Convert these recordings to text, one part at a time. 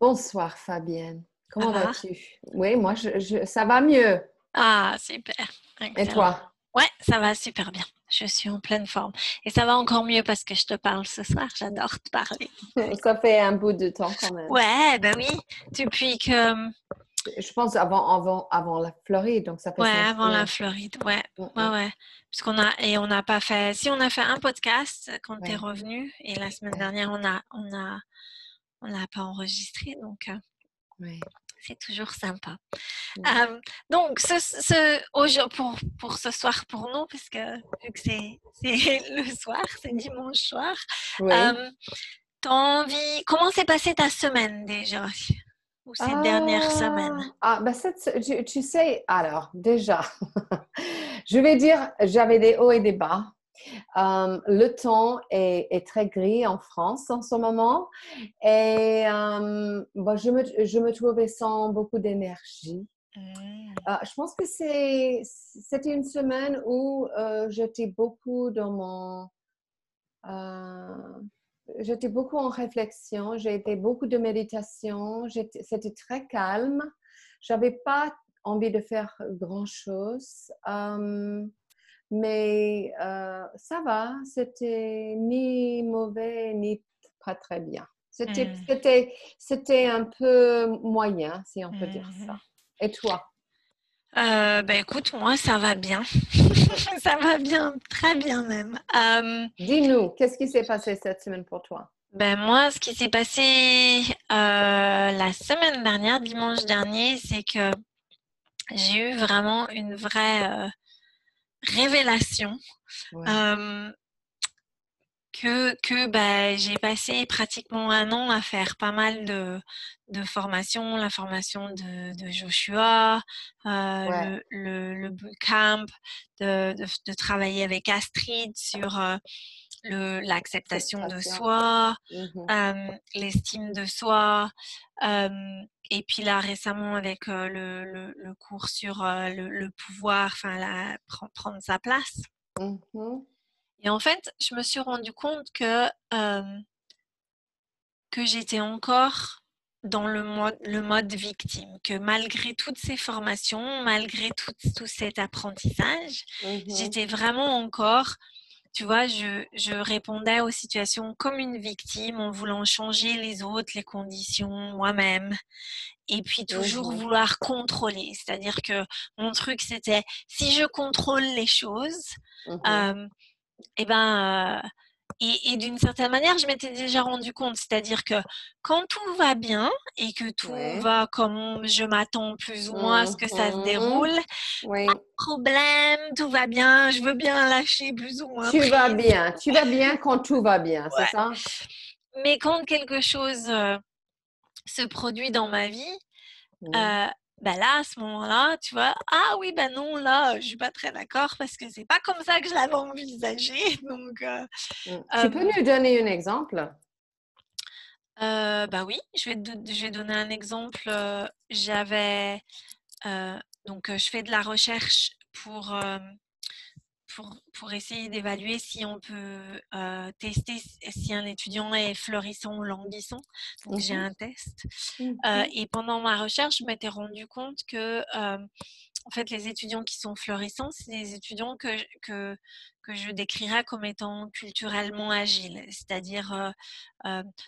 Bonsoir Fabienne. Comment vas-tu? Oui, moi je, ça va mieux. Ah, super. Et toi? Ouais, ça va super bien. Je suis en pleine forme. Et ça va encore mieux parce que je te parle ce soir. J'adore te parler. Ça fait un bout de temps quand même. Ouais, ben oui. Depuis que. Je pense avant, avant, avant la Floride. Donc ça fait ouais, avant la Floride. Ouais. Mm, ouais, mm. ouais. Puisqu'on a, et on n'a pas fait. Si on a fait un podcast quand tu es revenu. Et la semaine dernière, on a, on a, on n'a pas enregistré. Donc. Euh, oui c'est toujours sympa. Donc, ce, pour, pour ce soir pour nous, puisque vu que c'est le soir, c'est dimanche soir, envie, comment s'est passée ta semaine déjà ou ces dernières semaines ah, bah tu sais, alors déjà, je vais dire, j'avais des hauts et des bas. Euh, le temps est, très gris en France en ce moment et euh, je, me, je, me, trouvais sans beaucoup d'énergie. Mmh. Euh, je pense que c'était une semaine où j'étais beaucoup dans mon... j'étais beaucoup en réflexion, j'ai été beaucoup de méditation, c'était très calme. J'avais pas envie de faire grand-chose. Mais euh, ça va, c'était ni mauvais ni pas très bien. C'était, mmh. c'était, c'était un peu moyen, si on peut dire mmh ça. Et toi? Euh, ben écoute, moi ça va bien. ça va bien, très bien même. Dis-nous, qu'est-ce qui s'est passé cette semaine pour toi? Ben moi, ce qui s'est passé euh, la semaine dernière, dimanche dernier, c'est que j'ai eu vraiment une vraie révélation que, que bah, j'ai passé pratiquement un an à faire pas mal de, de formations, la formation de, de Joshua, euh, le, le, bootcamp, de, de, travailler avec Astrid sur euh, l'acceptation de soi, mmh l'estime de soi, et puis là, récemment, avec le, le, cours sur le, pouvoir, enfin, prendre sa place. Mmh et en fait, je me suis rendu compte que, que j'étais encore dans le mode, le mode victime, que malgré toutes ces formations, malgré tout, tout cet apprentissage, mmh j'étais vraiment encore tu vois, je, je, répondais aux situations comme une victime en voulant changer les autres, les conditions, moi-même. Et puis toujours vouloir contrôler. C'est-à-dire que mon truc, c'était si je contrôle les choses, mmh euh, eh ben, euh, et, d'une certaine manière, je m'étais déjà rendu compte, c'est-à-dire que quand tout va bien et que tout va comme je m'attends plus ou moins à ce que ça se mmh déroule, pas de problème, tout va bien, je veux bien lâcher plus ou moins. Tu vas bien, tu vas bien quand tout va bien, c'est ça? Mais quand quelque chose euh, se produit dans ma vie, euh, ben là, à ce moment-là, tu vois, ah oui, ben non, là, je suis pas très d'accord parce que c'est pas comme ça que je l'avais envisagé. Donc, euh, mmh. tu peux nous donner un exemple? Euh, bah oui, je vais, je vais donner un exemple. J'avais donc je fais de la recherche pour pour, essayer d'évaluer si on peut euh, tester si un étudiant est florissant ou languissant. Donc, j'ai mmh un test. Euh, et pendant ma recherche, je m'étais rendu compte que, euh, en fait, les étudiants qui sont florissants, c'est des étudiants que, que, que je décrirais comme étant culturellement agiles. C'est-à-dire.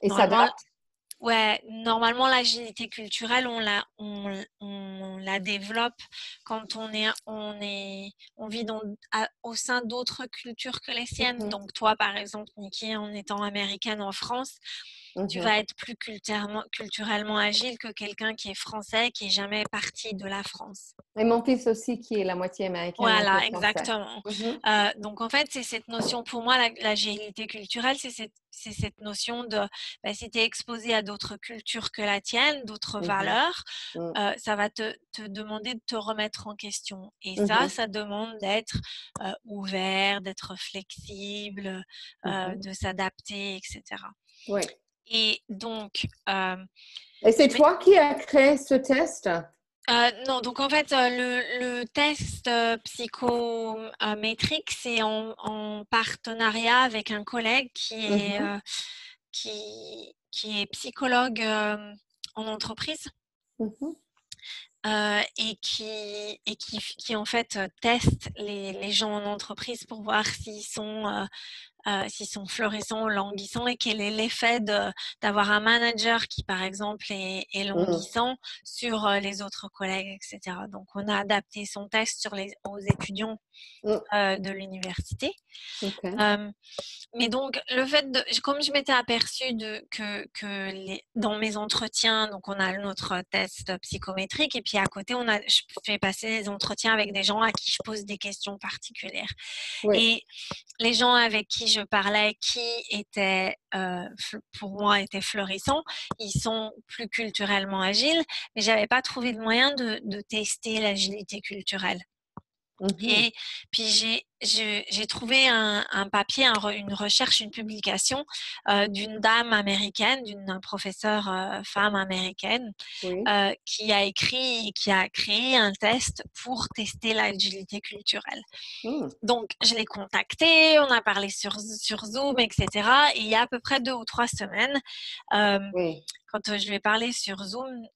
et ça date? Ouais, normalement l'agilité culturelle, on la, on, on, la développe quand on est, on est, on vit dans, au sein d'autres cultures que les siennes. Mmh Donc toi, par exemple, Nikki, en étant américaine en France, tu vas être plus culturellement, culturellement agile que quelqu'un qui est français, qui est jamais parti de la France. Et mon fils aussi, qui est la moitié américaine. Voilà, exactement. Mhm. Euh, donc en fait, c'est cette notion, pour moi, la- l'agilité culturelle, c'est cette, cette notion de, ben, si tu es exposé à d'autres cultures que la tienne, d'autres Mhm. valeurs, Mm. euh, ça va te, te demander de te remettre en question. Et ça, ça demande d'être euh, ouvert, d'être flexible, de s'adapter, etc. Oui. Et donc, euh, Et c'est toi qui as créé ce test? Euh, non, donc en fait, euh, le, le test euh, psychométrique, c'est en, en partenariat avec un collègue qui est, Mhm. qui, qui est psychologue en entreprise Mhm. et, qui, et qui, qui en fait teste les, les gens en entreprise pour voir s'ils sont, euh, s'ils sont florissants ou languissants et quel est l'effet d'avoir un manager qui, par exemple, est, est languissant sur euh, les autres collègues, etc. Donc, on a adapté son test sur les, aux étudiants Mm. euh, de l'université. Mais donc, le fait de, comme je m'étais aperçue de, que, que les, dans mes entretiens, donc on a notre test psychométrique et puis à côté, on a, je fais passer des entretiens avec des gens à qui je pose des questions particulières. Oui. Et les gens avec qui je parlais, qui étaient, euh, pour moi, étaient florissants, ils sont plus culturellement agiles, mais j'avais pas trouvé de moyen de tester l'agilité culturelle. Mhm. Et puis j'ai trouvé un, un papier, un une recherche, une publication euh, d'une dame américaine, d'une professeure euh, femme américaine, Oui. euh, qui a écrit, qui a créé un test pour tester l'agilité culturelle. Mm. Donc je l'ai contactée, on a parlé sur, sur Zoom, etc. Et il y a à peu près deux ou trois semaines, Oui. quand je lui ai parlé sur Zoom,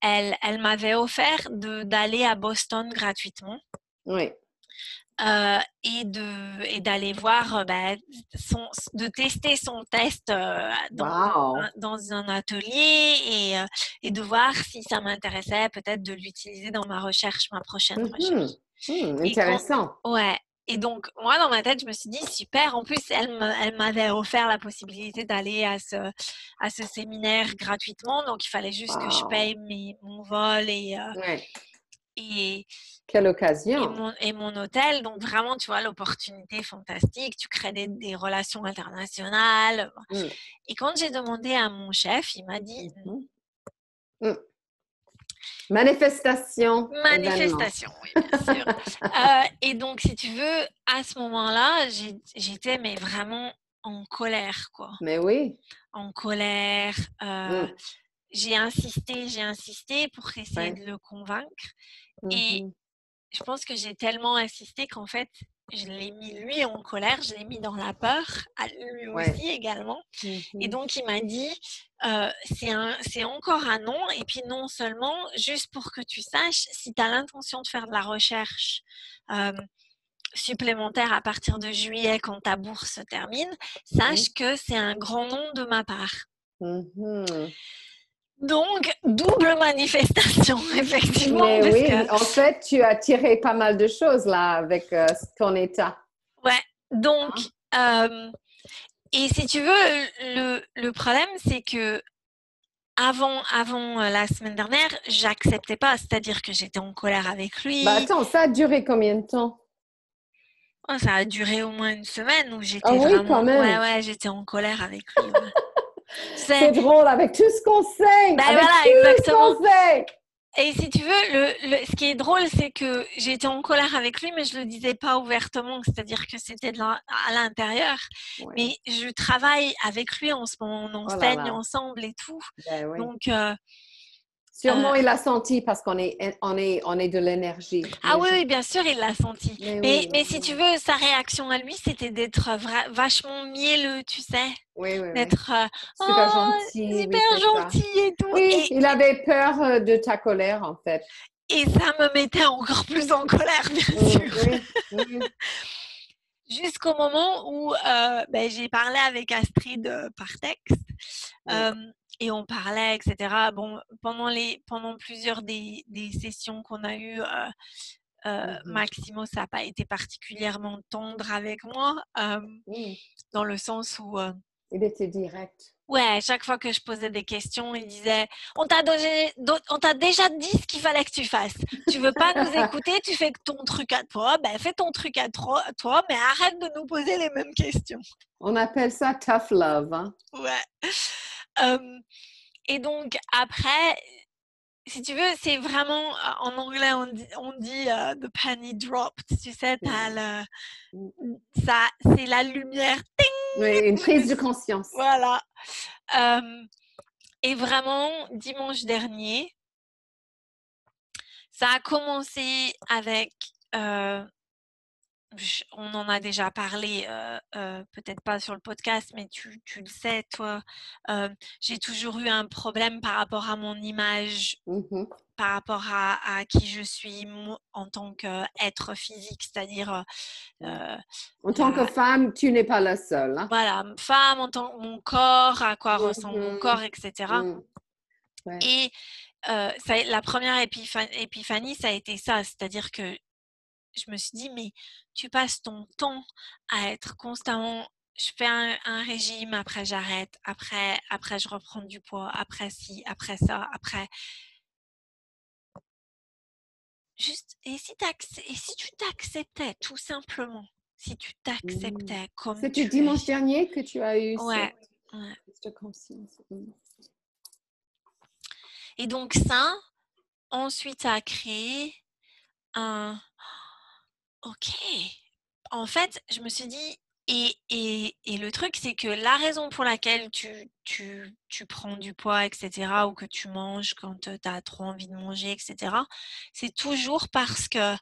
elle, elle m'avait offert d'aller à Boston gratuitement Oui. euh, et de et d'aller voir euh, son, de tester son test euh, dans, Wow. un, dans un atelier et, euh, et de voir si ça m'intéressait peut-être de l'utiliser dans ma recherche ma prochaine recherche Mm, Et quand- Intéressant. ouais et donc moi dans ma tête je me suis dit super en plus elle m'avait offert la possibilité d'aller à ce à ce séminaire gratuitement donc il fallait juste que je paye mes, mon vol et euh, Ouais. et Quelle et occasion. mon, et mon hôtel. Donc vraiment, tu vois, l'opportunité fantastique. Tu crées des, des relations internationales. Mm. Et quand j'ai demandé à mon chef, il m'a dit Mhm. Mm. Manifestation. manifestation, oui, bien sûr. Euh, et donc, si tu veux, à ce moment-là, j'étais mais vraiment en colère, quoi. Mais oui. En colère. euh, Mm. J'ai insisté, j'ai insisté pour essayer Ouais. de le convaincre. Et Mhm. je pense que j'ai tellement insisté qu'en fait, je l'ai mis lui en colère, je l'ai mis dans la peur, à lui Ouais. aussi également. Et Mhm. donc, il m'a dit, euh, c'est encore un non. Et puis, non seulement, juste pour que tu saches, si tu as l'intention de faire de la recherche euh, supplémentaire à partir de juillet quand ta bourse se termine, sache que c'est un grand non de ma part. Mhm. Donc, double manifestation, effectivement. Mais oui, que- en fait, tu as tiré pas mal de choses là avec euh, ton état. Ouais, donc, Hein? euh, et si tu veux, le, le problème, c'est que avant, avant euh, la semaine dernière, j'acceptais pas, c'est-à-dire que j'étais en colère avec lui. Bah attends, ça a duré combien de temps? Oh, ça a duré au moins une semaine où j'étais Ah oui, vraiment, quand même. ouais, ouais, j'étais en colère avec lui. ouais. C'est drôle avec tout ce qu'on sait. Ben avec voilà, tout exactement. ce qu'on sait. Et si tu veux, le, le- ce qui est drôle, c'est que j'étais en colère avec lui, mais je le disais pas ouvertement, c'est-à-dire que c'était à l'intérieur. Ouais. Mais je travaille avec lui en ce moment, on Oh là enseigne là. ensemble et tout. Ben oui. Donc, euh, Sûrement, euh, il a senti parce qu'on est, on est, on est de l'énergie. ah oui, gens- oui, bien sûr, il l'a senti. Mais Mais, oui, mais oui, si tu veux, sa réaction à lui, c'était d'être vachement mielleux, tu sais, Oui, oui, d'être euh, Super Oh, gentil. oui, super ça. gentil et tout. Oui, Et, il avait peur euh, de ta colère, en fait. et ça me mettait encore plus en colère, bien sûr. oui, oui. Jusqu'au moment où euh, ben, j'ai parlé avec Astrid par texte. Et on parlait, etc. Bon, pendant, les, pendant plusieurs des, des sessions qu'on a eues, euh, euh, Mhm. Maximo, ça n'a pas été particulièrement tendre avec moi, euh, dans le sens où, euh, Il était direct. Ouais, chaque fois que je posais des questions, il disait On t'a on t'a déjà dit ce qu'il fallait que tu fasses. Tu veux pas nous écouter, tu fais ton truc à toi. Ben, fais ton truc à toi, mais arrête de nous poser les mêmes questions. On appelle ça tough love. Hein? Ouais. Et donc, après, si tu veux, c'est vraiment, en anglais, on dit, on dit the penny dropped. Tu sais, mmh. ça, c'est la lumière. Oui, une prise de conscience. Voilà. et vraiment, dimanche dernier, ça a commencé avec on en a déjà parlé, peut-être pas sur le podcast, mais tu, le sais, toi, j'ai toujours eu un problème par rapport à mon image, mmh par rapport à, qui je suis en tant qu'être physique, c'est-à-dire... en tant que femme, tu n'es pas la seule. Hein. Voilà, femme, en tant mon corps, à quoi ressemble mon mmh corps, etc. Et ça, la première épiphanie, ça a été ça, c'est-à-dire que je me suis dit, mais tu passes ton temps à être constamment, je fais un, régime, après j'arrête, après, après je reprends du poids, après ci, après ça, après. Juste, et si, et si tu t'acceptais tout simplement, si tu mmh. t'acceptais comme C'était dimanche dernier que tu as eu ouais, cette, conscience. Mmh. Et donc ça, ensuite, ça a créé un, OK. En fait, je me suis dit, et, et, et le truc, c'est que la raison pour laquelle tu, tu, tu, prends du poids, etc., ou que tu manges quand tu as trop envie de manger, etc., c'est toujours parce que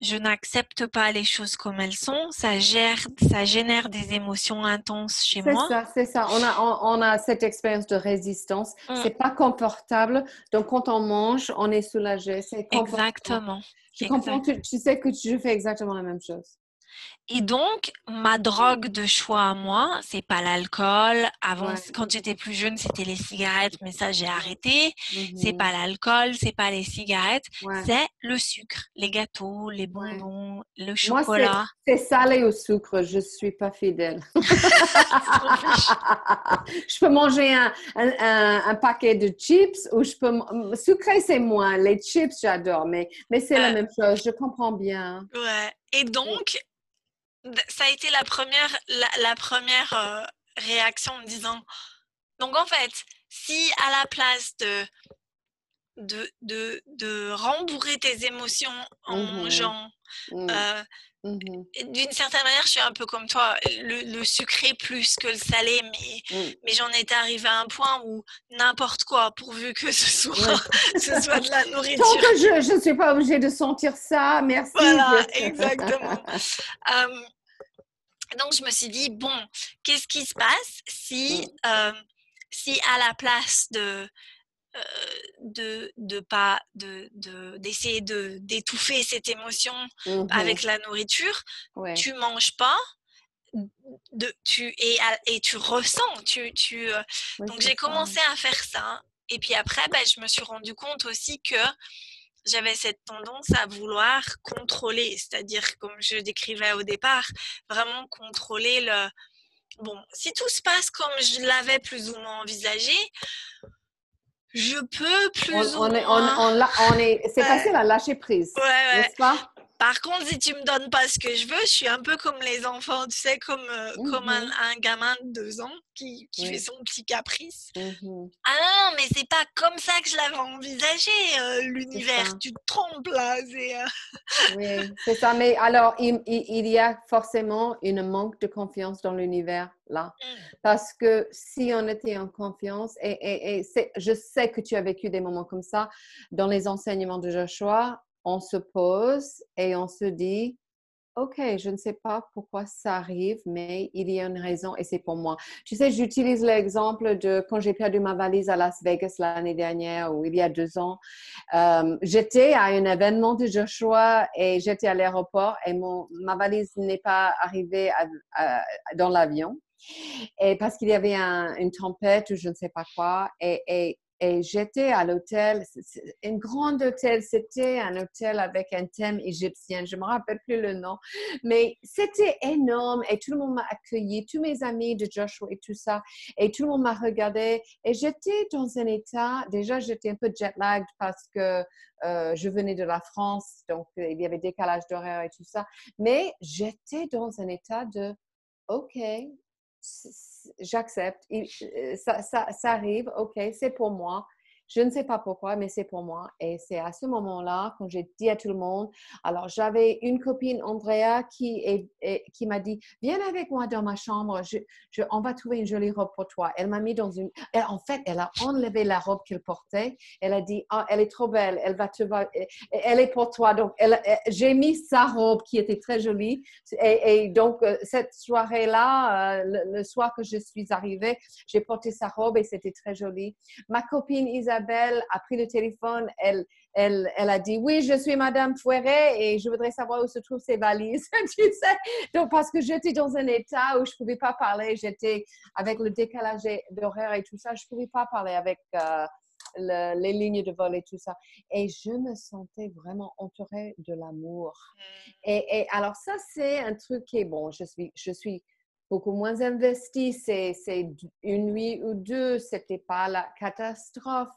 je n'accepte pas les choses comme elles sont. Ça, gère, ça génère des émotions intenses chez moi. C'est ça, c'est ça. On a, on, a cette expérience de résistance. Mmh. C'est pas confortable. Donc, quand on mange, on est soulagé. C'est Exactement. Je comprends, tu, sais que je fais exactement la même chose. Et donc, ma drogue de choix à moi, c'est pas l'alcool. Avant, quand j'étais plus jeune, c'était les cigarettes, mais ça, j'ai arrêté. C'est mmh pas l'alcool, c'est pas les cigarettes, c'est le sucre, les gâteaux, les bonbons, le chocolat. Moi, c'est salé au sucre, je suis pas fidèle. je peux manger un, un, paquet de chips ou je peux. Sucré, c'est moins. Les chips, j'adore, mais, mais c'est la même chose. Je comprends bien. Ouais. Et donc, ça a été la première, la, première euh, réaction en me disant, donc en fait, si à la place de, de, de, de rembourrer tes émotions en mmh mangeant, mmh. Euh, mmh d'une certaine manière, je suis un peu comme toi, le, sucré plus que le salé, mais, mais j'en étais arrivée à un point où n'importe quoi, pourvu que ce soit, ce soit de la nourriture. Tant que je ne suis pas obligée de sentir ça, merci. Voilà, exactement. donc, je me suis dit, bon, qu'est-ce qui se passe si, euh, si à la place de, euh, de, de pas de d'essayer de, d'étouffer cette émotion mmh avec la nourriture tu manges pas de tu et, et tu ressens tu tu euh, donc j'ai commencé à faire ça et puis après ben, je me suis rendu compte aussi que j'avais cette tendance à vouloir contrôler, c'est-à-dire, comme je décrivais au départ, vraiment contrôler le... Bon, si tout se passe comme je l'avais plus ou moins envisagé, je peux plus on, ou est, moins... On, est, c'est facile à lâcher prise, n'est-ce pas? Par contre, si tu me donnes pas ce que je veux, je suis un peu comme les enfants, tu sais, comme, euh, comme un, mmh gamin de deux ans qui, qui fait son petit caprice. Mmh ah non, mais c'est pas comme ça que je l'avais envisagé, euh, l'univers. Tu te trompes là. C'est, euh. Oui, c'est ça. Mais alors, il, il, y a forcément une manque de confiance dans l'univers là. Mmh. Parce que si on était en confiance, et, et, et je sais que tu as vécu des moments comme ça dans les enseignements de Joshua, on se pose et on se dit, OK, je ne sais pas pourquoi ça arrive, mais il y a une raison et c'est pour moi. Tu sais, j'utilise l'exemple de quand j'ai perdu ma valise à Las Vegas l'année dernière ou il y a deux ans. Euh, j'étais à un événement de Joshua et j'étais à l'aéroport et mon, ma valise n'est pas arrivée dans l'avion. Et parce qu'il y avait une tempête ou je ne sais pas quoi. Et, et Et j'étais à l'hôtel, un grand hôtel, c'était un hôtel avec un thème égyptien, je ne me rappelle plus le nom, mais c'était énorme et tout le monde m'a accueilli, tous mes amis de Joshua et tout ça, et tout le monde m'a regardé. Et j'étais dans un état, déjà j'étais un peu jet lagged parce que euh, je venais de la France, donc il y avait décalage d'horaire et tout ça, mais j'étais dans un état de OK, j'accepte, euh, ça, arrive, ok, c'est pour moi. Je ne sais pas pourquoi, mais c'est pour moi. Et c'est à ce moment-là, quand j'ai dit à tout le monde, alors j'avais une copine, Andrea, qui, m'a dit, viens avec moi dans ma chambre, on va trouver une jolie robe pour toi. Elle m'a mis dans une... en fait, elle a enlevé la robe qu'elle portait. Elle a dit, ah, elle est trop belle, elle va te... Elle est pour toi. Donc, j'ai mis sa robe qui était très jolie. Et, donc, euh, cette soirée-là, euh, le, le soir que je suis arrivée, j'ai porté sa robe et c'était très joli. Ma copine Isabelle, Isabelle a pris le téléphone, elle, elle, elle a dit oui, je suis Madame Foueret et je voudrais savoir où se trouvent ces valises. tu sais, donc parce que j'étais dans un état où je pouvais pas parler, j'étais avec le décalage d'horaire et tout ça, je pouvais pas parler avec euh, les lignes de vol et tout ça. Et je me sentais vraiment entourée de l'amour. Mm. Et, et, alors ça, c'est un truc qui est bon. Je suis, je suis beaucoup moins investi. C'est une nuit ou deux, c'était pas la catastrophe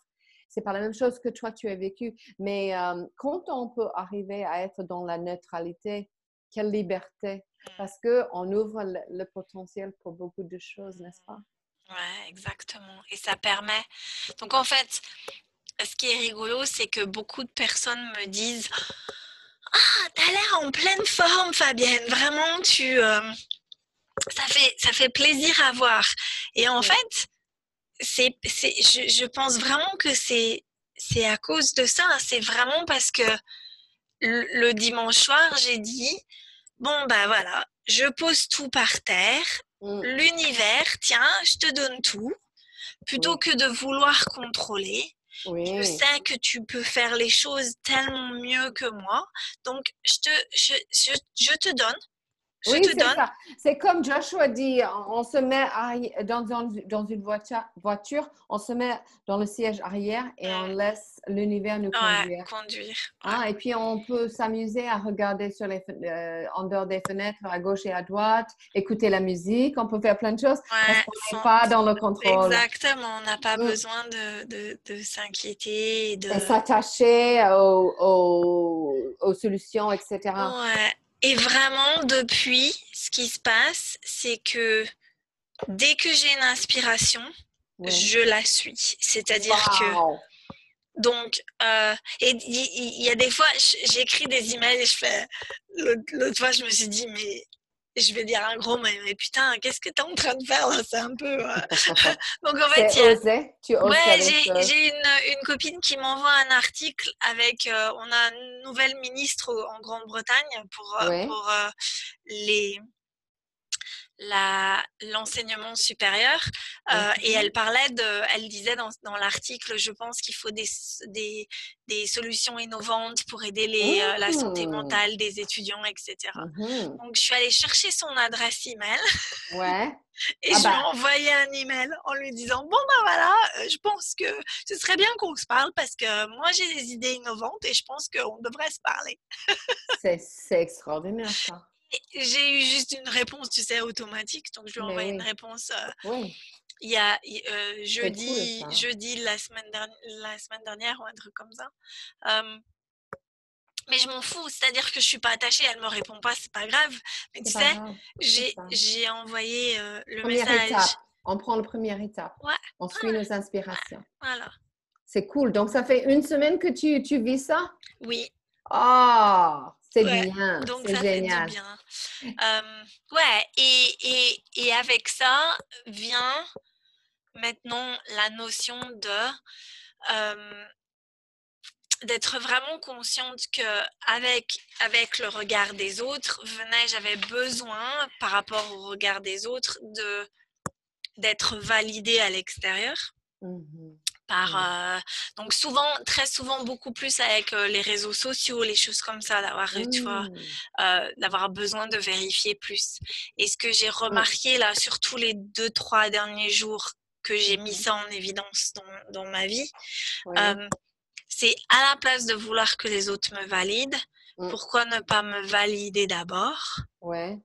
c'est pas la même chose que toi, tu as vécu. Mais euh, quand on peut arriver à être dans la neutralité, quelle liberté? Mmh. Parce qu'on ouvre le, potentiel pour beaucoup de choses, n'est-ce pas? Oui, exactement. Et ça permet. Donc, en fait, ce qui est rigolo, c'est que beaucoup de personnes me disent Ah, t'as l'air en pleine forme, Fabienne. Vraiment, tu. Euh, ça, fait, ça fait plaisir à voir. Et en fait, c'est, je, je, pense vraiment que c'est, c'est à cause de ça. C'est vraiment parce que le, dimanche soir, j'ai dit, bon, ben voilà, je pose tout par terre. Mm. L'univers, tiens, je te donne tout. Plutôt que de vouloir contrôler, Je sais que tu peux faire les choses tellement mieux que moi. Donc, je te, je, je, je te donne oui, c'est ça. C'est comme Joshua dit, on se met dans, dans, une voiture, voiture, on se met dans le siège arrière et on laisse l'univers nous conduire. conduire. Ah, et puis on peut s'amuser à regarder sur les, euh, en dehors des fenêtres, à gauche et à droite, écouter la musique, on peut faire plein de choses parce qu'on n'est pas dans le contrôle. Exactement, on n'a pas mm. besoin de, de, de s'inquiéter. De... s'attacher aux, aux, aux, solutions, etc. Ouais. Et vraiment, depuis, ce qui se passe, c'est que dès que j'ai une inspiration, je la suis. C'est-à-dire que. Donc, euh, et il y, a des fois, j'écris des emails et je fais. L'autre fois, je me suis dit, mais je vais dire un gros mais, mais putain, qu'est-ce que tu es en train de faire là? C'est un peu. Euh, Donc en fait, il y a... tu ouais, j'ai une, une, copine qui m'envoie un article avec. Euh, on a une nouvelle ministre en Grande-Bretagne pour, euh, pour les l'enseignement supérieur euh, et elle parlait de, elle disait dans, dans l'article, je pense qu'il faut des, des, des, solutions innovantes pour aider les, euh, la santé mmh. mentale des étudiants, etc. Donc je suis allée chercher son adresse email. Ouais. Et ah je lui ai bah. envoyé un email en lui disant bon ben voilà, euh, je pense que ce serait bien qu'on se parle parce que moi j'ai des idées innovantes et je pense qu'on devrait se parler. c'est extraordinaire ça j'ai eu juste une réponse, tu sais, automatique. Donc, je lui ai envoyé une réponse. Euh, il y a euh, jeudi, jeudi la, semaine dernière, la semaine dernière ou un truc comme ça. mais je m'en fous, c'est-à-dire que je suis pas attachée, elle me répond pas, c'est pas grave. Mais tu sais, j'ai envoyé euh, le message. Étape. On prend la première étape. Ouais. On suit nos inspirations. Voilà. C'est cool. Donc, ça fait une semaine que tu, tu vis ça? Oui. Ah, c'est bien. Donc, ça génial. fait du bien. ouais, et, et, et, avec ça vient maintenant la notion de d'être vraiment consciente que avec, avec le regard des autres, venait, j'avais besoin par rapport au regard des autres de d'être validée à l'extérieur. Mmh par, euh, donc souvent, très souvent, beaucoup plus avec euh, les réseaux sociaux, les choses comme ça, d'avoir, tu vois, mmh. euh, d'avoir besoin de vérifier plus. Et ce que j'ai remarqué là, surtout les deux, trois derniers jours, que j'ai mis ça en évidence dans, ma vie. c'est à la place de vouloir que les autres me valident, mmh. pourquoi ne pas me valider d'abord? Ouais.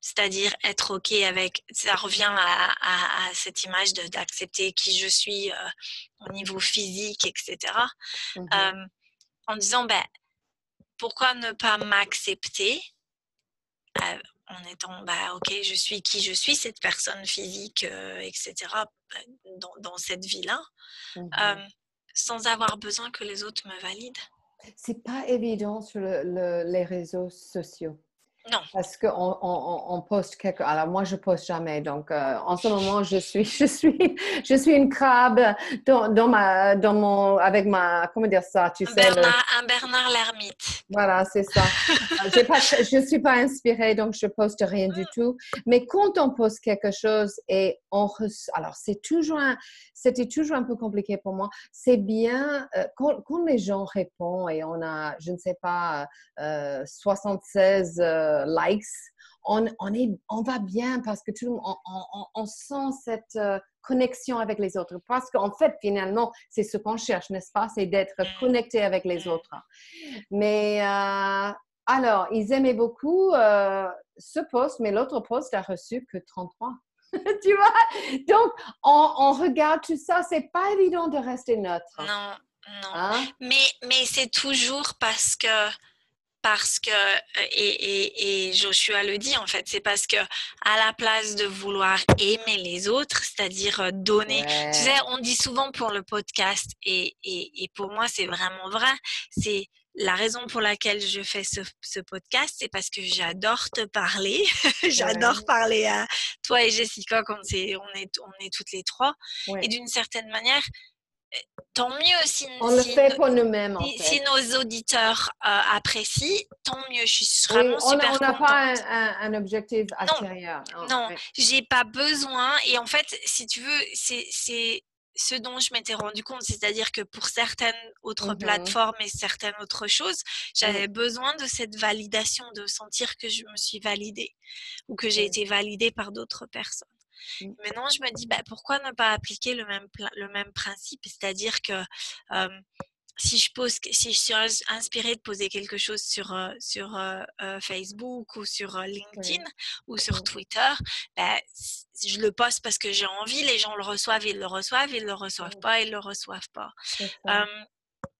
C'est-à-dire être OK avec, ça revient à, cette image d'accepter qui je suis au niveau physique, etc. Mmh en disant, ben, pourquoi ne pas m'accepter en étant, bah, ok, je suis qui je suis, cette personne physique, etc., dans, cette vie-là, mmh sans avoir besoin que les autres me valident? C'est pas évident sur les réseaux sociaux. Non. Parce qu'on on, on, poste quelque... Alors, moi, je poste jamais. Donc, euh, en ce moment, je suis, je suis, je suis une crabe dans, dans, ma, dans mon... Avec ma... Comment dire ça? Tu un sais, Bernard, Un Bernard l'ermite. Voilà, c'est ça. Euh, pas, je ne suis pas inspirée, donc je poste rien du tout. Mais quand on poste quelque chose et on reçoit... Alors, c'est toujours. C'était toujours un peu compliqué pour moi. C'est bien euh, quand, quand, les gens répondent et on a, je ne sais pas, 76 likes, on, on, est, on va bien parce que tout, on, on, on sent cette euh, connexion avec les autres. Parce qu'en fait, finalement, c'est ce qu'on cherche, n'est-ce pas? C'est d'être mm. connecté avec les mm. autres. Mais euh, alors, ils aimaient beaucoup euh, ce poste, mais l'autre poste a reçu que 33. tu vois? Donc, on, regarde tout ça. C'est pas évident de rester neutre. Non, non. Hein? Mais, mais c'est toujours parce que parce que, euh, et, et, Joshua le dit en fait, c'est parce que à la place de vouloir aimer les autres, c'est-à-dire euh, donner, tu sais, on dit souvent pour le podcast, et, et pour moi c'est vraiment vrai, c'est la raison pour laquelle je fais ce, ce podcast, c'est parce que j'adore te parler. j'adore parler à toi et Jessica quand on, est, on est toutes les trois. Et d'une certaine manière, tant mieux si, on le fait pour nous-mêmes. Si, nos auditeurs euh, apprécient, tant mieux. Je suis vraiment on, super On n'a pas un, objectif extérieur. Non, non j'ai pas besoin. Et en fait, si tu veux, c'est ce dont je m'étais rendu compte, c'est-à-dire que pour certaines autres mmh plateformes et certaines autres choses, j'avais besoin de cette validation, de sentir que je me suis validée ou que j'ai été validée par d'autres personnes. Mmh. Maintenant, je me dis, bah, pourquoi ne pas appliquer le même, le même principe? C'est-à-dire que si je pose, si je suis inspirée de poser quelque chose sur, sur Facebook ou sur LinkedIn ou sur Twitter, bah, je le poste parce que j'ai envie, les gens le reçoivent, ils le reçoivent, ils le reçoivent pas, ils le reçoivent pas.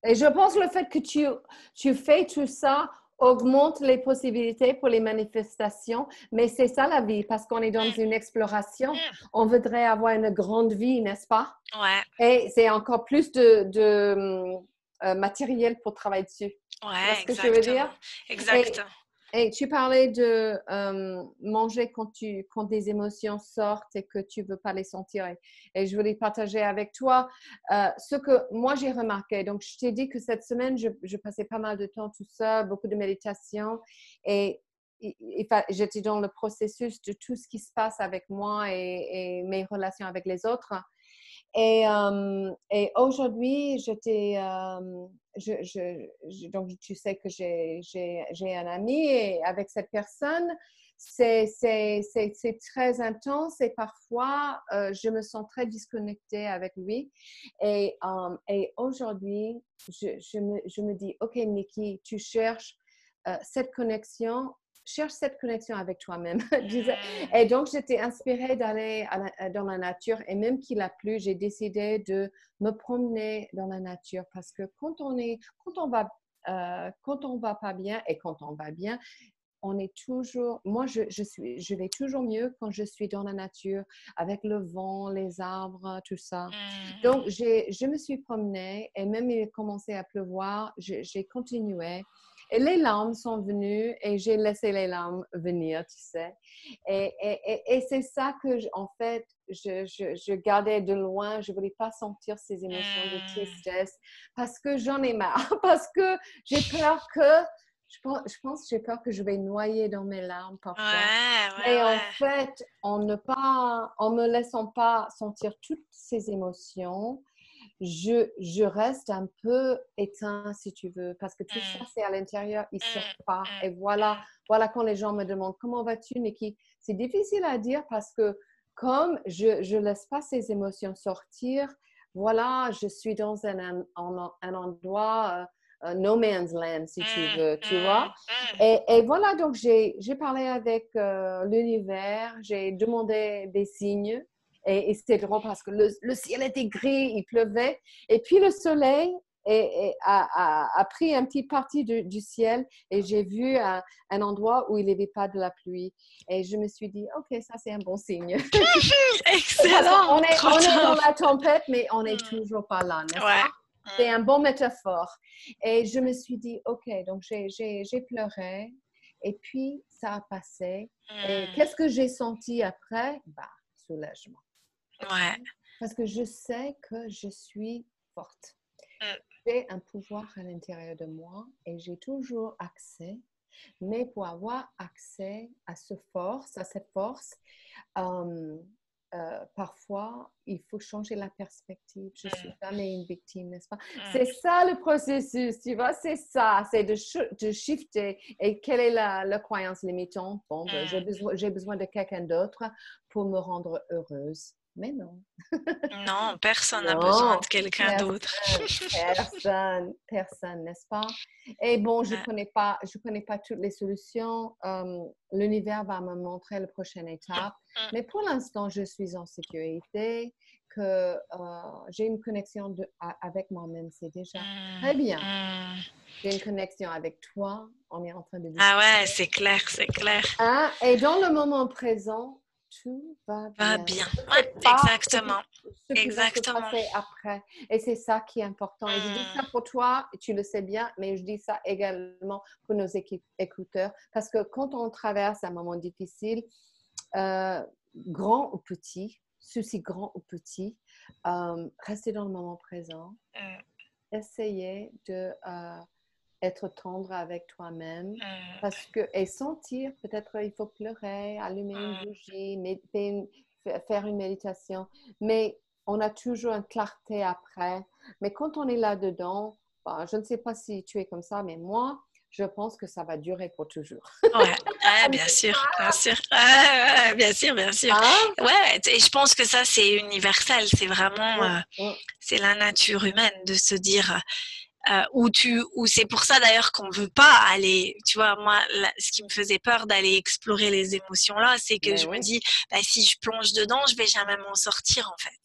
Et je pense le fait que tu, tu fais tout ça augmente les possibilités pour les manifestations, mais c'est ça la vie, parce qu'on est dans une exploration. On voudrait avoir une grande vie, n'est-ce pas? Ouais. Et c'est encore plus de, de euh, matériel pour travailler dessus. Ouais, ce que je veux dire? Exact. Et tu parlais de euh, manger quand, tu, quand des émotions sortent et que tu veux pas les sentir. Et, je voulais partager avec toi euh, ce que moi j'ai remarqué. Donc, je t'ai dit que cette semaine, je, passais pas mal de temps tout seul, beaucoup de méditation. Et, j'étais dans le processus de tout ce qui se passe avec moi et mes relations avec les autres. Et, et aujourd'hui, j'étais, je, je, donc tu sais que j'ai un ami et avec cette personne, c'est très intense et parfois je me sens très disconnectée avec lui. Et, et aujourd'hui, je, me, je me dis, OK, Nikki, tu cherches cette connexion cherche cette connexion avec toi-même. Et donc, j'étais inspirée d'aller dans la nature et même qu'il a plu, j'ai décidé de me promener dans la nature parce que quand on est, quand on va, euh, quand on va pas bien et quand on va bien, on est toujours, moi je, je, suis, je vais toujours mieux quand je suis dans la nature avec le vent, les arbres, tout ça. Mm. Donc je me suis promenée et même il a commencé à pleuvoir, j'ai continué. Et les larmes sont venues et j'ai laissé les larmes venir, tu sais. Et, et, et, c'est ça que, en fait, je, je, je, gardais de loin. Je ne voulais pas sentir ces émotions de mmh. tristesse parce que j'en ai marre, parce que j'ai peur que je pense, je pense j'ai peur que je vais noyer dans mes larmes parfois. et en fait, en ne pas, en me laissant pas sentir toutes ces émotions, je, je, reste un peu éteint, si tu veux, parce que tout ça, mmh. c'est à l'intérieur, il ne sort mmh. pas. Et voilà, voilà quand les gens me demandent comment vas-tu, Nikki? C'est difficile à dire parce que comme je ne laisse pas ces émotions sortir, voilà, je suis dans un, un, endroit, euh, no man's land, si tu veux, tu vois? Et, et, voilà, donc j'ai parlé avec euh, l'univers, j'ai demandé des signes. Et, et c'était drôle parce que le, le, ciel était gris, il pleuvait. Et puis le soleil a, pris un petit partie du, ciel et j'ai vu un, endroit où il n'y avait pas de la pluie. Et je me suis dit, OK, ça c'est un bon signe. Excellent! on, est, on est, dans la tempête, mais on n'est mm. toujours pas là, n'est-ce pas? C'est un bon métaphore. Et je me suis dit, OK, donc j'ai pleuré et puis ça a passé. Et mm. qu'est-ce que j'ai senti après? Bah, soulagement. Ouais. Parce que je sais que je suis forte. Mm j'ai un pouvoir à l'intérieur de moi et j'ai toujours accès. Mais pour avoir accès à ce force, à cette force, euh, euh, parfois, il faut changer la perspective. Je suis jamais une victime, n'est-ce pas? C'est ça le processus, tu vois, c'est ça, c'est de, de shifter. Et quelle est la, la croyance limitante? Bon, ben, j'ai besoin, besoin de quelqu'un d'autre pour me rendre heureuse. Mais non. non, personne n'a besoin de quelqu'un d'autre. personne, personne, n'est-ce pas? Et bon, je ne connais, pas, je connais pas toutes les solutions. L'univers va me montrer la prochaine étape. Mmh. Mais pour l'instant, je suis en sécurité, que euh, j'ai une connexion de, avec moi-même, c'est déjà très mmh. bien. Mmh. J'ai une connexion avec toi. On est en train de Ah ouais, c'est clair, c'est clair. Hein? Et dans le moment présent, tout va bien. Va bien. exactement. Ce exactement. Va se après. Et c'est ça qui est important. Et je dis ça hmm. pour toi, tu le sais bien, mais je dis ça également pour nos écouteurs. Parce que quand on traverse un moment difficile, euh, grand ou petit, souci grand ou petit, euh, rester dans le moment présent, hmm. essayer de euh, être tendre avec toi-même. Mmh. Parce que, et sentir, peut-être il faut pleurer, allumer une mmh. bougie, faire une méditation. Mais on a toujours une clarté après. Mais quand on est là-dedans, bah, je ne sais pas si tu es comme ça, mais moi, je pense que ça va durer pour toujours. ouais, bien sûr, bien sûr. bien sûr, bien sûr. Ah. Ouais, et je pense que ça, c'est universel. C'est vraiment, euh, c'est la nature humaine de se dire, euh, où tu où c'est pour ça d'ailleurs qu'on veut pas aller tu vois moi ce qui me faisait peur d'aller explorer les émotions là c'est que je me dis bah, si je plonge dedans je vais jamais m'en sortir en fait.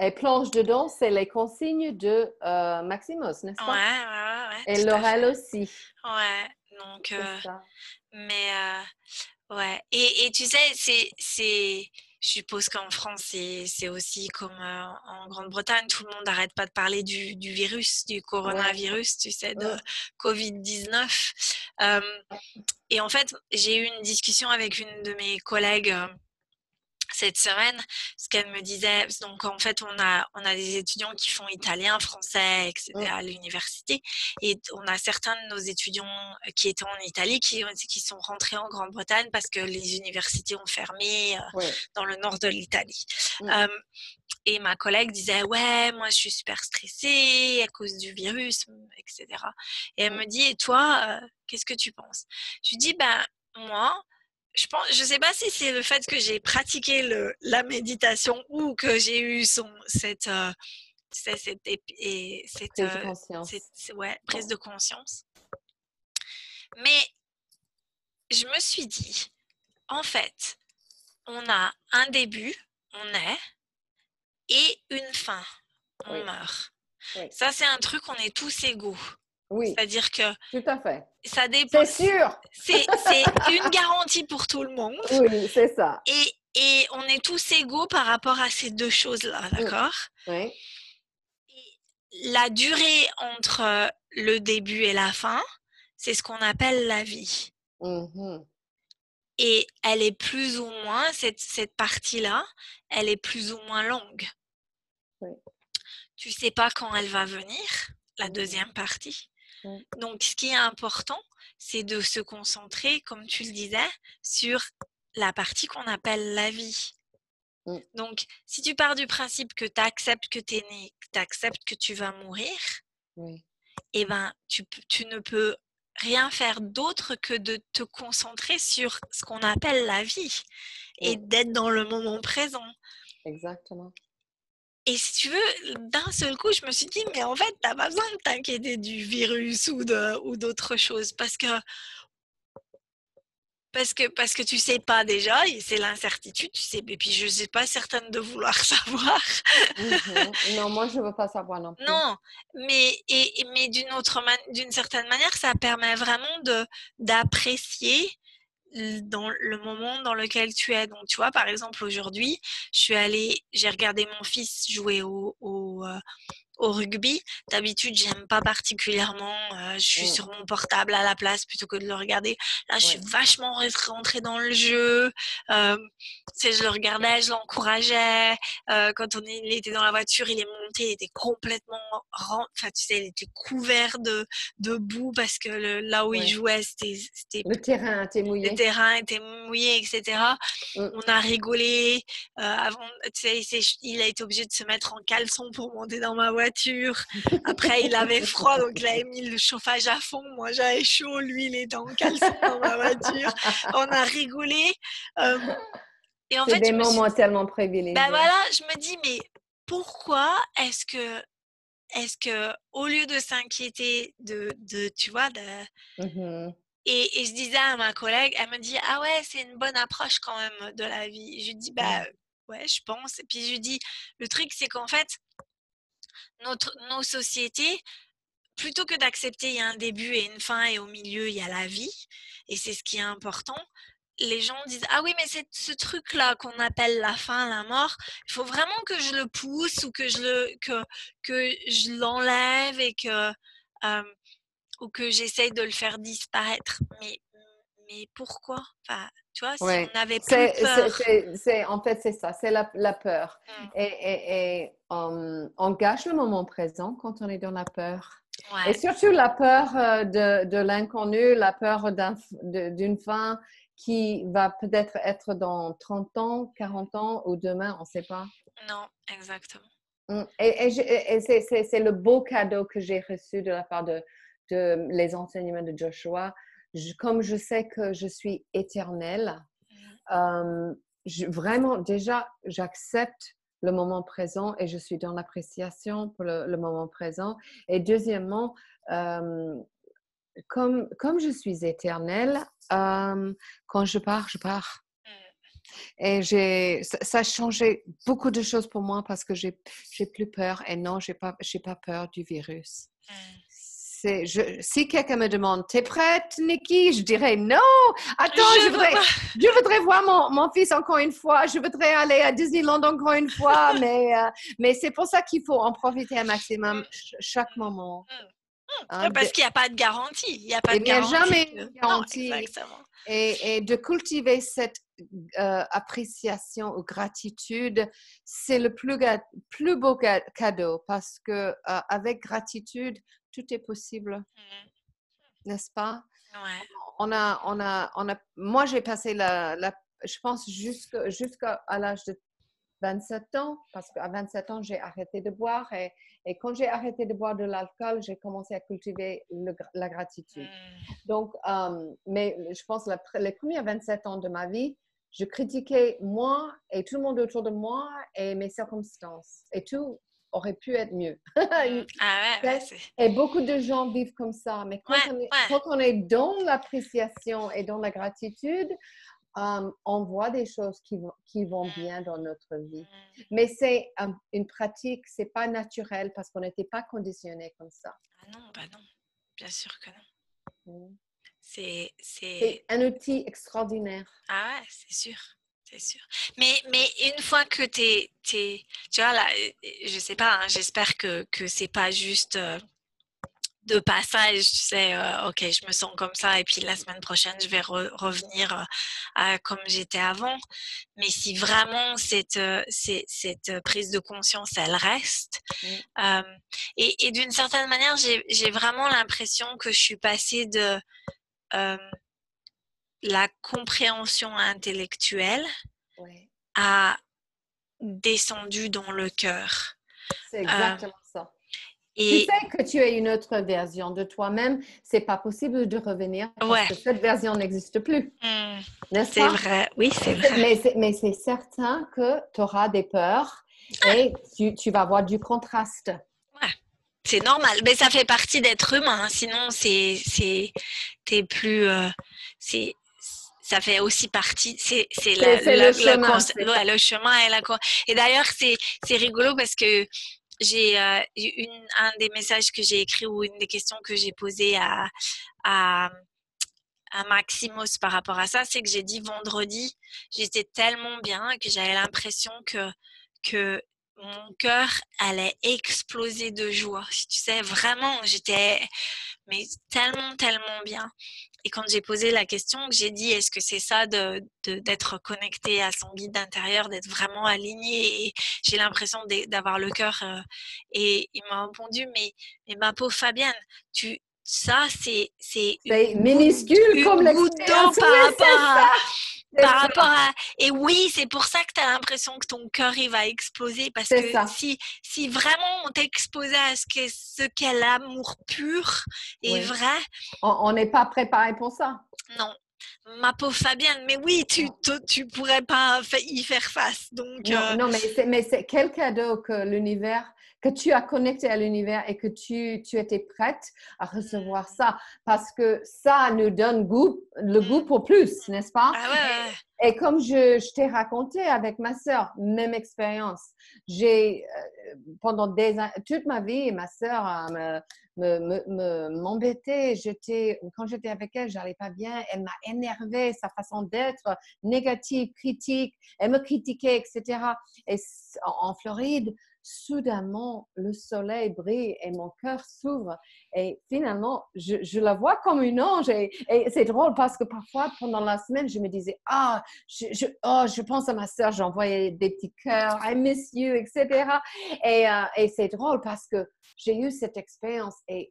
Et plonge dedans c'est les consignes de euh, Maximus n'est-ce pas? Ouais ouais ouais et Laurel aussi. Ouais donc euh, mais ouais. Et, et tu sais c'est c'est je suppose qu'en France, c'est aussi comme euh, en Grande-Bretagne, tout le monde n'arrête pas de parler du, virus, du coronavirus, tu sais, de Covid-19. et en fait, j'ai eu une discussion avec une de mes collègues euh, cette semaine, ce qu'elle me disait, donc en fait, on a, on a des étudiants qui font italien, français, etc. à l'université, et on a certains de nos étudiants euh, qui étaient en Italie qui, qui sont rentrés en Grande-Bretagne parce que les universités ont fermé euh, dans le nord de l'Italie. Mmh. et ma collègue disait, ouais, moi je suis super stressée à cause du virus, etc. Et elle mmh. me dit, et toi, euh, qu'est-ce que tu penses? Je lui dis, ben, moi, je pense, je sais pas si c'est le fait que j'ai pratiqué le, la méditation ou que j'ai eu son, cette, euh, cette, cette, prise de euh, ouais, prise de conscience. Mais je me suis dit, en fait, on a un début, on est, et une fin, on meurt. Ça, c'est un truc, on est tous égaux. Oui. C'est-à-dire que. Tout à fait. Ça dépend. C'est sûr. C'est une garantie pour tout le monde. Oui, c'est ça. Et, et, on est tous égaux par rapport à ces deux choses-là, mmh. d'accord? Oui. La durée entre le début et la fin, c'est ce qu'on appelle la vie. Mmh et elle est plus ou moins, cette, cette partie-là, elle est plus ou moins longue. Oui. Tu sais pas quand elle va venir, la deuxième partie? Donc, ce qui est important, c'est de se concentrer, comme tu le disais, sur la partie qu'on appelle la vie. Donc, si tu pars du principe que tu acceptes que tu es né, que tu acceptes que tu vas mourir, oui. eh ben, tu, tu, ne peux rien faire d'autre que de te concentrer sur ce qu'on appelle la vie et d'être dans le moment présent. Exactement. Et si tu veux, d'un seul coup, je me suis dit, mais en fait, tu n'as pas besoin de t'inquiéter du virus ou d'autres ou choses parce que parce que, parce que tu sais pas déjà, c'est l'incertitude, tu sais. Et puis, je ne suis pas certaine de vouloir savoir. Mmh non, moi, je ne veux pas savoir non plus. Non, mais, et, mais d'une autre d'une certaine manière, ça permet vraiment de, d'apprécier dans le moment dans lequel tu es. Donc, tu vois, par exemple, aujourd'hui, je suis allée, j'ai regardé mon fils jouer au, au, euh, au rugby. D'habitude, j'aime pas particulièrement. Euh, je suis mmh. sur mon portable à la place plutôt que de le regarder. Là, je suis vachement rentrée dans le jeu. Euh, je le regardais, je l'encourageais. Euh, quand on il était dans la voiture, il est monté, il était complètement, enfin, tu sais, il était couvert de, de boue parce que là où il jouait, c'était, le terrain était mouillé. Le terrain était mouillé, etc. Mmh. On a rigolé. Euh, avant, tu sais, il a été obligé de se mettre en caleçon pour monter dans ma voiture après, il avait froid, donc il avait mis le chauffage à fond. Moi, j'avais chaud. Lui, il était en caleçon dans ma voiture. On a rigolé. et en fait, des moments tellement privilégiés. Ben voilà, je me dis, mais pourquoi est-ce que, est-ce que, au lieu de s'inquiéter de, de, tu vois, de, mmh et, et, je disais à ma collègue, elle me dit, ah ouais, c'est une bonne approche quand même de la vie. Je dis, bah ouais, je pense. Et puis je dis, le truc, c'est qu'en fait, notre, nos sociétés, plutôt que d'accepter il y a un début et une fin et au milieu il y a la vie, et c'est ce qui est important, les gens disent ah oui mais c'est ce truc là qu'on appelle la fin la mort. Il faut vraiment que je le pousse ou que je le que que je l'enlève et que ou que j'essaye de le faire disparaître mais mais pourquoi? Tu vois si on avait plus peur c'est en fait c'est ça c'est la, la, peur et, et, et on, gâche le moment présent quand on est dans la peur. Et surtout la peur euh, de, de l'inconnu, la peur d'une fin qui va peut-être être dans 30 ans, 40 ans ou demain, on ne sait pas. Non, exactement. Mm. Et, et, c'est le beau cadeau que j'ai reçu de la part de, de les enseignements de Joshua. Comme je sais que je suis éternelle, mm. euh, vraiment, déjà, j'accepte le moment présent et je suis dans l'appréciation pour le, moment présent. Et deuxièmement, euh, comme, comme je suis éternelle, euh, quand je pars, je pars. Mmh. Et j'ai, ça, a changé beaucoup de choses pour moi parce que j'ai, j'ai plus peur. Et non, j'ai pas, j'ai pas peur du virus. Si quelqu'un me demande, t'es prête, Nikki? Je dirais non. Attends, je, voudrais, je voudrais voir mon, mon, fils encore une fois. Je voudrais aller à Disneyland encore une fois. mais euh, mais c'est pour ça qu'il faut en profiter un maximum chaque moment. Mmh. Hein, parce qu'il n'y a pas de garantie. Il n'y a pas de garantie. jamais de garantie. et, et, de cultiver cette euh, appréciation ou gratitude, c'est le plus, plus beau cadeau parce que euh, avec gratitude, tout est possible. Mmh. N'est-ce pas? On a, on a, on a, moi, j'ai passé la, la, je pense, jusqu'à l'âge de 27 ans, parce qu'à 27 ans, j'ai arrêté de boire. Et, et quand j'ai arrêté de boire de l'alcool, j'ai commencé à cultiver la gratitude. Mmh. Donc, mais je pense les premiers 27 ans de ma vie, je critiquais moi et tout le monde autour de moi et mes circonstances. Et tout, aurait pu être mieux. Mmh. ah ouais, et beaucoup de gens vivent comme ça. Mais quand, on, est, dans l'appréciation et dans la gratitude, on voit des choses qui, vont, qui vont mmh. bien dans notre vie. Mmh. Mais c'est une pratique, c'est pas naturel parce qu'on n'était pas conditionné comme ça. Ah non, bah non, bien sûr que non. C'est un outil extraordinaire. Ah ouais, c'est sûr c'est sûr. Mais, mais une fois que tu es, Tu vois, là, je sais pas, hein, j'espère que, que c'est pas juste euh, de passage, tu sais, euh, ok, je me sens comme ça et puis la semaine prochaine, je vais revenir euh, à comme j'étais avant. Mais si vraiment cette, cette prise de conscience, elle reste, et, et d'une certaine manière, j'ai vraiment l'impression que je suis passée de la compréhension intellectuelle a descendu dans le cœur. C'est exactement ça. Et... Tu sais que tu es une autre version de toi-même, c'est pas possible de revenir parce que cette version n'existe plus. Mmh. C'est vrai, oui, c'est vrai. Mais c'est certain que tu auras des peurs et tu, tu, vas avoir du contraste. Ouais, c'est normal. Mais ça fait partie d'être humain. Hein. Sinon, c'est t'es plus. Euh, c'est ça fait aussi partie, c'est le, chemin, le chemin et la Et d'ailleurs, c'est rigolo parce que j'ai euh, un des messages que j'ai écrit ou une des questions que j'ai posées à, à, à Maximos par rapport à ça, c'est que j'ai dit vendredi, j'étais tellement bien que j'avais l'impression que, que mon cœur allait exploser de joie. Tu sais, vraiment, j'étais mais tellement, tellement bien. Et quand j'ai posé la question, j'ai dit est-ce que c'est ça de, d'être connecté à son guide intérieur, d'être vraiment aligné et j'ai l'impression d'avoir le cœur. Euh, et il m'a répondu mais, mais ma pauvre Fabienne, tu, ça c'est c'est minuscule comme la par rapport à, par rapport à et oui c'est pour ça que tu as l'impression que ton cœur il va exploser parce que si si vraiment on t'exposait à ce qu'est ce qu'est l'amour pur et vrai on n'est pas préparé pour ça. Non ma pauvre Fabienne, mais oui, tu, tu, pourrais pas y faire face. Donc, non, euh non mais c'est quel cadeau que l'univers que tu as connecté à l'univers et que tu, tu, étais prête à recevoir ça? Parce que ça nous donne goût, le goût pour plus, n'est-ce pas? Ah ouais. Et comme je, je t'ai raconté avec ma sœur, même expérience. J'ai, euh, pendant toute ma vie, ma sœur euh, me, m'embêtait. J'étais, quand j'étais avec elle, j'allais pas bien. Elle m'a énervé, sa façon d'être négative, critique. Elle me critiquait, etc. Et en Floride, soudainement, le soleil brille et mon cœur s'ouvre. Et finalement, je, la vois comme une ange. Et, c'est drôle parce que parfois, pendant la semaine, je me disais, ah, je, oh, je pense à ma soeur, j'envoyais des petits cœurs, I miss you, etc. Et, euh, et c'est drôle parce que j'ai eu cette expérience et,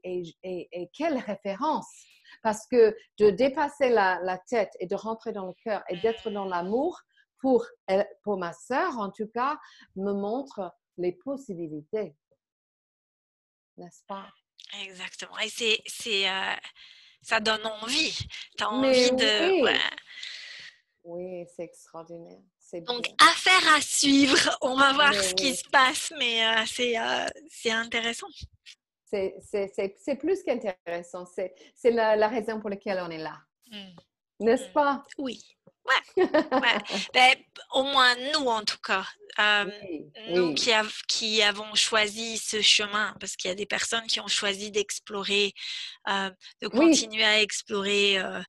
quelle référence parce que de dépasser la, tête et de rentrer dans le cœur et d'être dans l'amour, pour, pour ma sœur en tout cas, me montre les possibilités. N'est-ce pas? Exactement. Et c'est, c'est euh, ça donne envie. Tu as envie de. Oui, oui c'est extraordinaire. Donc, affaire à suivre. On va voir ce qui se passe, mais euh, c'est, euh, c'est intéressant. C'est, c'est, c'est, plus qu'intéressant. C'est, c'est la, la, raison pour laquelle on est là. Mmh. N'est-ce mmh. pas? Oui. Ouais. ouais. Ben, au moins nous, en tout cas. Euh, nous Qui, qui, avons choisi ce chemin, parce qu'il y a des personnes qui ont choisi d'explorer, euh, de continuer à explorer, euh,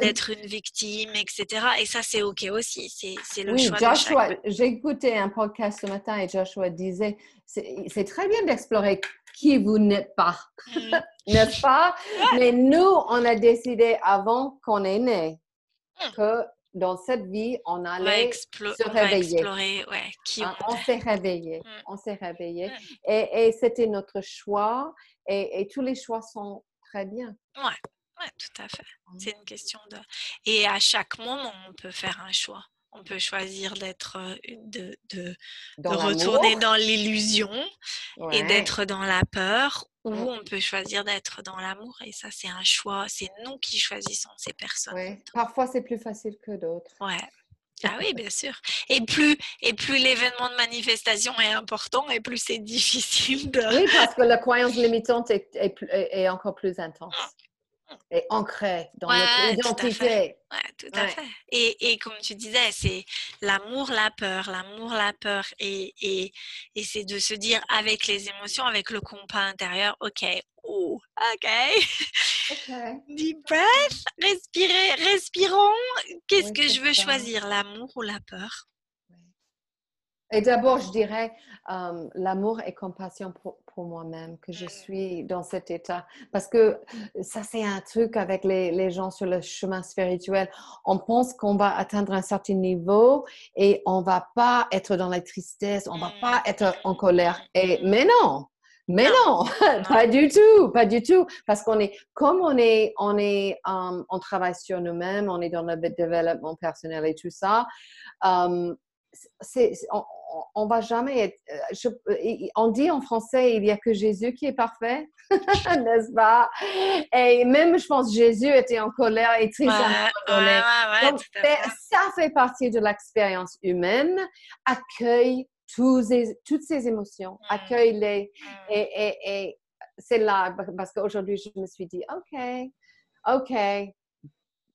d'être une victime, etc. Et ça, c'est OK aussi. C'est le choix Joshua, J'ai écouté un podcast ce matin et Joshua disait, c'est très bien d'explorer qui vous n'êtes pas, mmh. n'est-ce pas? Mais nous, on a décidé avant qu'on est né mmh. que dans cette vie, on allait se réveiller. Hein, on, s'est réveillé. Mmh. On s'est réveillé. Et, c'était notre choix. Et, tous les choix sont très bien. Oui, ouais, tout à fait. Mmh. C'est une question de. Et à chaque moment, on peut faire un choix. On peut choisir d'être, de, de, de retourner dans l'illusion et d'être dans la peur, ou mmh. on peut choisir d'être dans l'amour. Et ça, c'est un choix. C'est nous qui choisissons ces personnes. Parfois, c'est plus facile que d'autres. Ouais. Ah oui, bien sûr. Et plus, et plus l'événement de manifestation est important, et plus c'est difficile de... Oui, parce que la croyance limitante est, est encore plus intense. Et ancré dans notre identité. Oui, tout à fait. Et, et, comme tu disais, c'est l'amour, la peur, l'amour, la peur. Et, et, et c'est de se dire avec les émotions, avec le compas intérieur, OK, oh, OK. Deep breath, respirez, respirons. Qu'est-ce que je veux choisir, l'amour ou la peur? Et d'abord, je dirais euh, l'amour et compassion pour, pour moi-même, que je suis dans cet état. Parce que ça, c'est un truc avec les, les, gens sur le chemin spirituel. On pense qu'on va atteindre un certain niveau et on va pas être dans la tristesse, on va pas être en colère. Et, mais non, mais non, pas du tout, pas du tout, parce qu'on est, comme on est, on est, um, on travaille sur nous-mêmes, on est dans le développement personnel et tout ça. Um, on, va jamais être. Euh, on dit en français, il n'y a que Jésus qui est parfait, n'est-ce pas? Et même, je pense, Jésus était en colère et triste en colère. Donc, ça fait partie de l'expérience humaine. Accueille tous toutes ces émotions, mmh. accueille-les. Mmh. Et, et c'est là, parce qu'aujourd'hui, je me suis dit, OK, OK,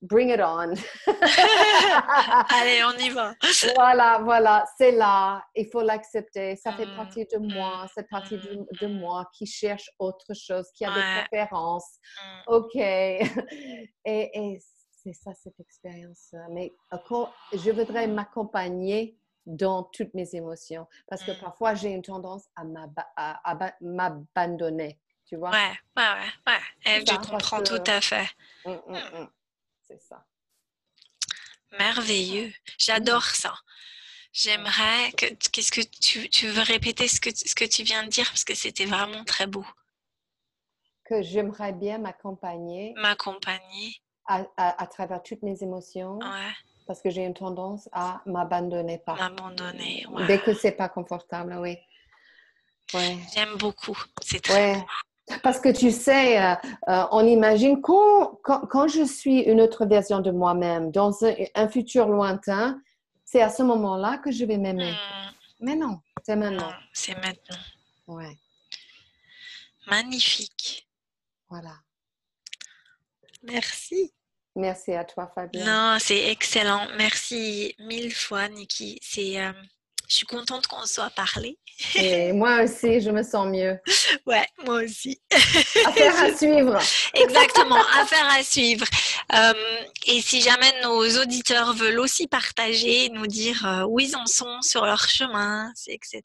bring it on. Allez, on y va. voilà, voilà, c'est là. Il faut l'accepter. Ça fait mm, partie de moi. Mm, c'est partie de, de, mm. moi qui cherche autre chose, qui a des préférences. OK. et, c'est ça, cette expérience. Mais je voudrais m'accompagner dans toutes mes émotions parce que parfois j'ai une tendance à m'abandonner. Tu vois? Ouais, ouais, ouais. ouais. je comprends tout à fait c'est ça. Merveilleux. J'adore ça. J'aimerais que, qu'est-ce que tu, tu, veux répéter ce que, ce que tu viens de dire? Parce que c'était vraiment très beau. Que j'aimerais bien m'accompagner. M'accompagner. À, à, travers toutes mes émotions. Ouais. Parce que j'ai une tendance à m'abandonner pas. M'abandonner, ouais. Dès que c'est pas confortable, oui. Ouais. J'aime beaucoup. C'est très ouais. Parce que tu sais, euh, euh, on imagine quand, quand, je suis une autre version de moi-même dans un, futur lointain, c'est à ce moment-là que je vais m'aimer. Hmm. Mais non, c'est maintenant. C'est maintenant. Ouais. Magnifique. Voilà. Merci. Merci à toi, Fabien. Non, c'est excellent. Merci mille fois, Niki. C'est euh, je suis contente qu'on soit parlé. Et moi aussi, je me sens mieux. Ouais, moi aussi. Affaire à suivre. Exactement, affaire à suivre. Euh, et si jamais nos auditeurs veulent aussi partager, nous dire euh, où ils en sont sur leur chemin, etc.,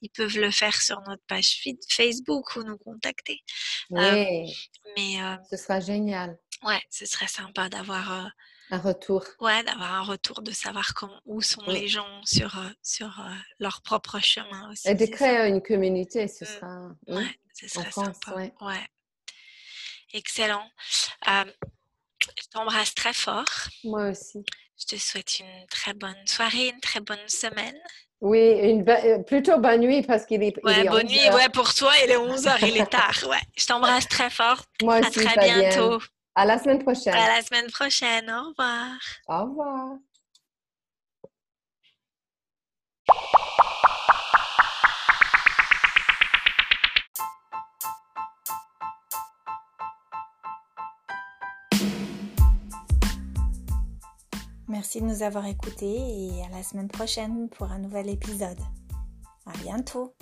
ils peuvent le faire sur notre page Facebook ou nous contacter. Oui. Euh, mais, ce sera génial. Ouais, ce serait sympa d'avoir un retour. Ouais, d'avoir un retour, de savoir comment, où sont les gens sur, euh, sur euh, leur propre chemin aussi. Et de créer une communauté, ce mmh. sera. Hein, ouais, ce serait sympa. Ouais. Excellent. Euh, je t'embrasse très fort. Moi aussi. Je te souhaite une très bonne soirée, une très bonne semaine. Oui, une plutôt bonne nuit parce qu'il est. Ouais, bonne nuit, ouais, pour toi, il est 11h, il est tard. Ouais. Je t'embrasse très fort. Moi aussi. À très bientôt. À la semaine prochaine. À la semaine prochaine. Au revoir. Au revoir. Merci de nous avoir écoutés et à la semaine prochaine pour un nouvel épisode. À bientôt.